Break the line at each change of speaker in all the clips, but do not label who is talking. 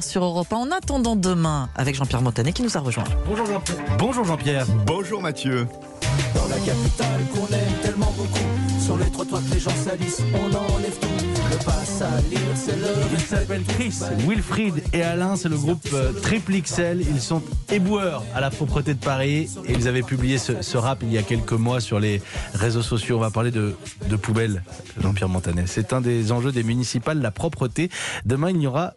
sur Europe 1 en attendant demain avec Jean-Pierre Montanet qui nous a rejoint.
Bonjour Jean-Pierre. Bonjour Jean-Pierre.
Bonjour Mathieu.
Dans la capitale qu'on aime tellement beaucoup Sur les trottoirs que les gens salissent On enlève tout Le pass à lire c'est l'heure
Ils s'appellent Chris, Wilfried et Alain, c'est le groupe euh, Triple XL. Ils sont éboueurs à la propreté de Paris et ils avaient publié ce, ce rap il y a quelques mois sur les réseaux sociaux. On va parler de, de poubelles, Jean-Pierre Montanet. C'est un des enjeux des municipales, la propreté. Demain, il y aura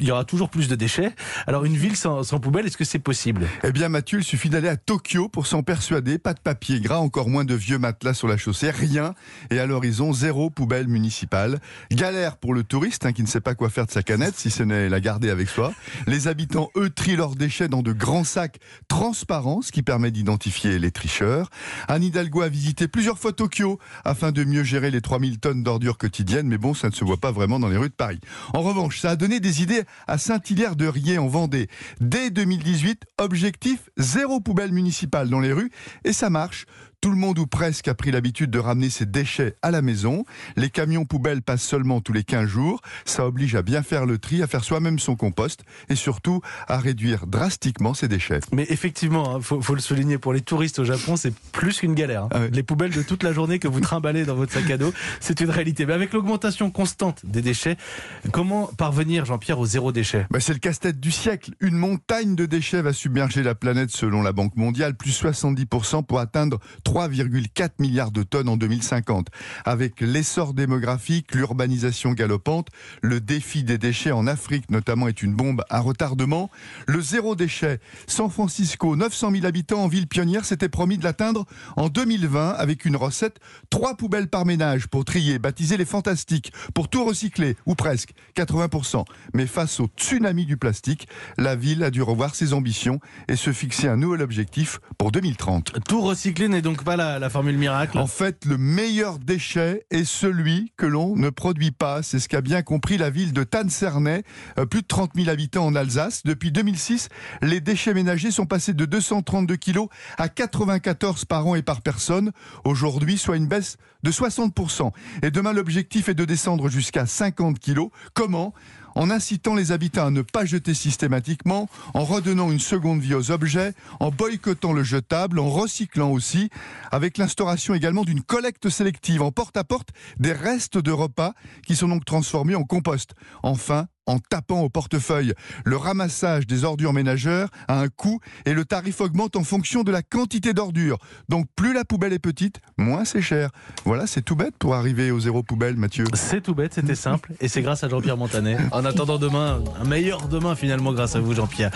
il y aura toujours plus de déchets. Alors une ville sans, sans poubelle, est-ce que c'est possible?
Eh bien Mathieu, il suffit d'aller à Tokyo pour s'en persuader. Pas de papier gras, encore moins de vieux matelas sur la chaussée, rien. Et à l'horizon, zéro poubelle municipale. Galère pour le touriste hein, qui ne sait pas quoi faire de sa canette, si ce n'est la garder avec soi. Les habitants, eux, trient leurs déchets dans de grands sacs transparents, ce qui permet d'identifier les tricheurs. Anne Hidalgo a visité plusieurs fois Tokyo afin de mieux gérer les 3000 tonnes d'ordures quotidiennes, mais bon, ça ne se voit pas vraiment dans les rues de Paris. En revanche, ça a donné des idées à Saint-Hilaire-de-Riez en Vendée. Dès 2018, objectif zéro poubelle municipale dans les rues et ça marche. Tout le monde ou presque a pris l'habitude de ramener ses déchets à la maison. Les camions poubelles passent seulement tous les 15 jours. Ça oblige à bien faire le tri, à faire soi-même son compost et surtout à réduire drastiquement ses déchets.
Mais effectivement, il hein, faut, faut, le souligner, pour les touristes au Japon, c'est plus qu'une galère. Hein. Ah ouais. Les poubelles de toute la journée que vous trimballez dans votre sac à dos, c'est une réalité. Mais avec l'augmentation constante des déchets, comment parvenir, Jean-Pierre, au zéro déchet?
Bah C'est le casse-tête du siècle. Une montagne de déchets va submerger la planète selon la Banque mondiale, plus 70% pour atteindre 3,4 milliards de tonnes en 2050. Avec l'essor démographique, l'urbanisation galopante, le défi des déchets en Afrique notamment est une bombe à retardement. Le zéro déchet, San Francisco, 900 000 habitants en ville pionnière, s'était promis de l'atteindre en 2020 avec une recette, trois poubelles par ménage pour trier, baptiser les fantastiques, pour tout recycler, ou presque, 80%. Mais face au tsunami du plastique, la ville a dû revoir ses ambitions et se fixer un nouvel objectif pour 2030.
Tout recycler n'est donc pas la, formule miracle
En fait, le meilleur déchet est celui que l'on ne produit pas. C'est ce qu'a bien compris la ville de Tannes-Cernay, euh, plus de 30 000 habitants en Alsace. Depuis 2006, les déchets ménagers sont passés de 232 kilos à 94 par an et par personne. Aujourd'hui, soit une baisse de 60%. Et demain, l'objectif est de descendre jusqu'à 50 kilos. Comment? En incitant les habitants à ne pas jeter systématiquement, en redonnant une seconde vie aux objets, en boycottant le jetable, en recyclant aussi, avec l'instauration également d'une collecte sélective en porte-à-porte des restes de repas qui sont donc transformés en compost. Enfin, en tapant au portefeuille. Le ramassage des ordures ménagères a un coût et le tarif augmente en fonction de la quantité d'ordures. Donc plus la poubelle est petite, moins c'est cher. Voilà, c'est tout bête pour arriver au zéro poubelle, Mathieu.
C'est tout bête, c'était simple et c'est grâce à Jean-Pierre Montanet. En attendant demain, un meilleur demain finalement grâce à vous Jean-Pierre.